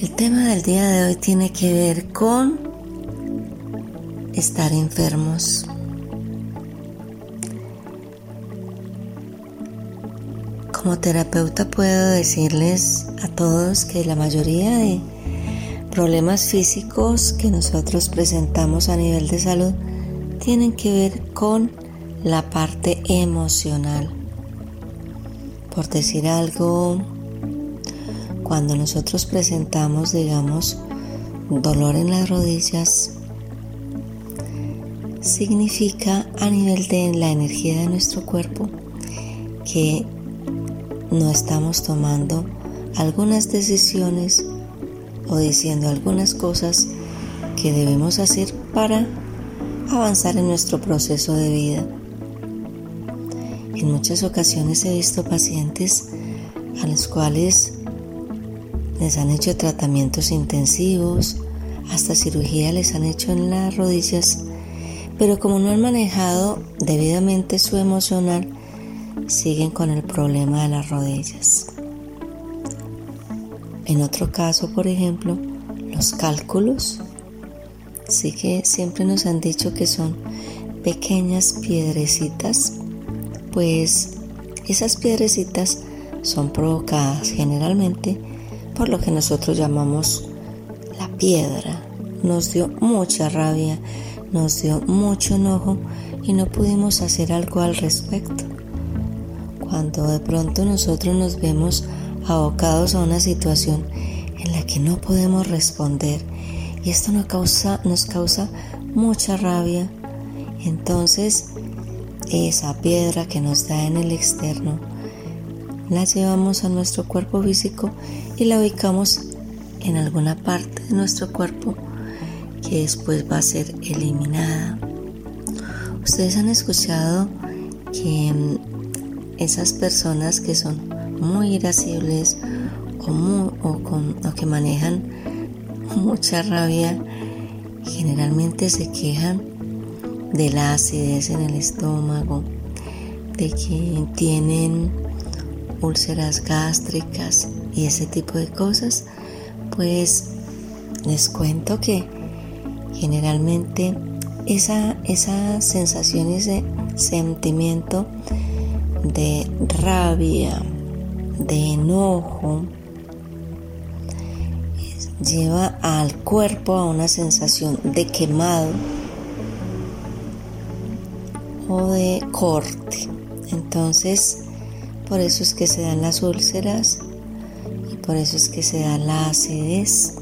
El tema del día de hoy tiene que ver con estar enfermos. Como terapeuta puedo decirles a todos que la mayoría de problemas físicos que nosotros presentamos a nivel de salud tienen que ver con la parte emocional. Por decir algo, cuando nosotros presentamos, digamos, dolor en las rodillas, significa a nivel de la energía de nuestro cuerpo que no estamos tomando algunas decisiones o diciendo algunas cosas que debemos hacer para avanzar en nuestro proceso de vida. En muchas ocasiones he visto pacientes a los cuales les han hecho tratamientos intensivos, hasta cirugía les han hecho en las rodillas, pero como no han manejado debidamente su emocional, siguen con el problema de las rodillas. En otro caso, por ejemplo, los cálculos, sí que siempre nos han dicho que son pequeñas piedrecitas, pues esas piedrecitas son provocadas generalmente por lo que nosotros llamamos la piedra. Nos dio mucha rabia, nos dio mucho enojo y no pudimos hacer algo al respecto. Cuando de pronto nosotros nos vemos abocados a una situación en la que no podemos responder y esto nos causa, nos causa mucha rabia, entonces esa piedra que nos da en el externo la llevamos a nuestro cuerpo físico y la ubicamos en alguna parte de nuestro cuerpo que después va a ser eliminada. Ustedes han escuchado que mm, esas personas que son muy irascibles o, que manejan mucha rabia generalmente se quejan de la acidez en el estómago, de que tienen úlceras gástricas, y ese tipo de cosas, pues les cuento que generalmente esa, esas sensaciones de sentimiento de rabia, de enojo, lleva al cuerpo a una sensación de quemado o de corte. Entonces, por eso es que se dan las úlceras por eso es que se da la acidez.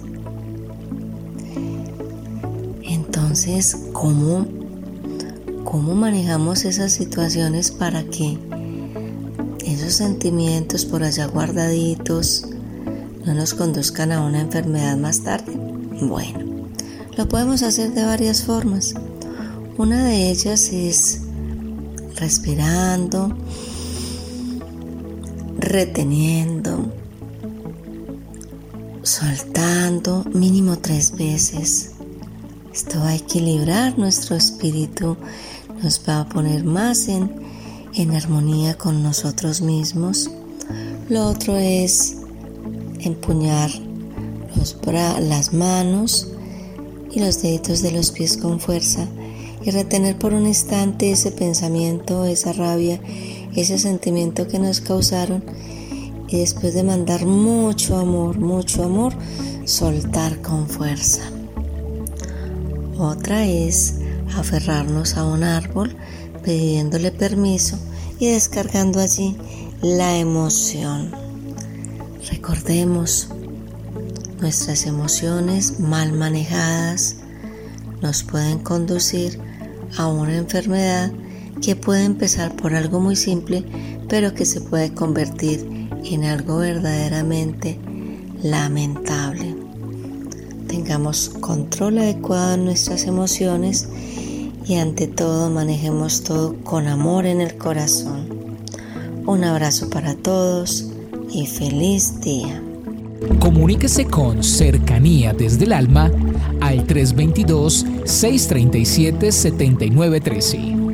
Entonces, ¿cómo, cómo manejamos esas situaciones para que esos sentimientos por allá guardaditos no nos conduzcan a una enfermedad más tarde? Bueno, lo podemos hacer de varias formas. Una de ellas es respirando, reteniendo, soltando mínimo tres veces. Esto va a equilibrar nuestro espíritu, nos va a poner más en, en armonía con nosotros mismos. Lo otro es empuñar los las manos y los deditos de los pies con fuerza y retener por un instante ese pensamiento, esa rabia, ese sentimiento que nos causaron y después de mandar mucho amor, mucho amor, soltar con fuerza. Otra es aferrarnos a un árbol pidiéndole permiso y descargando allí la emoción. Recordemos, nuestras emociones mal manejadas nos pueden conducir a una enfermedad que puede empezar por algo muy simple, pero que se puede convertir en algo verdaderamente lamentable. Tengamos control adecuado de nuestras emociones y ante todo manejemos todo con amor en el corazón. Un abrazo para todos y feliz día. Comuníquese con Cercanía desde el Alma al 322-637-7913.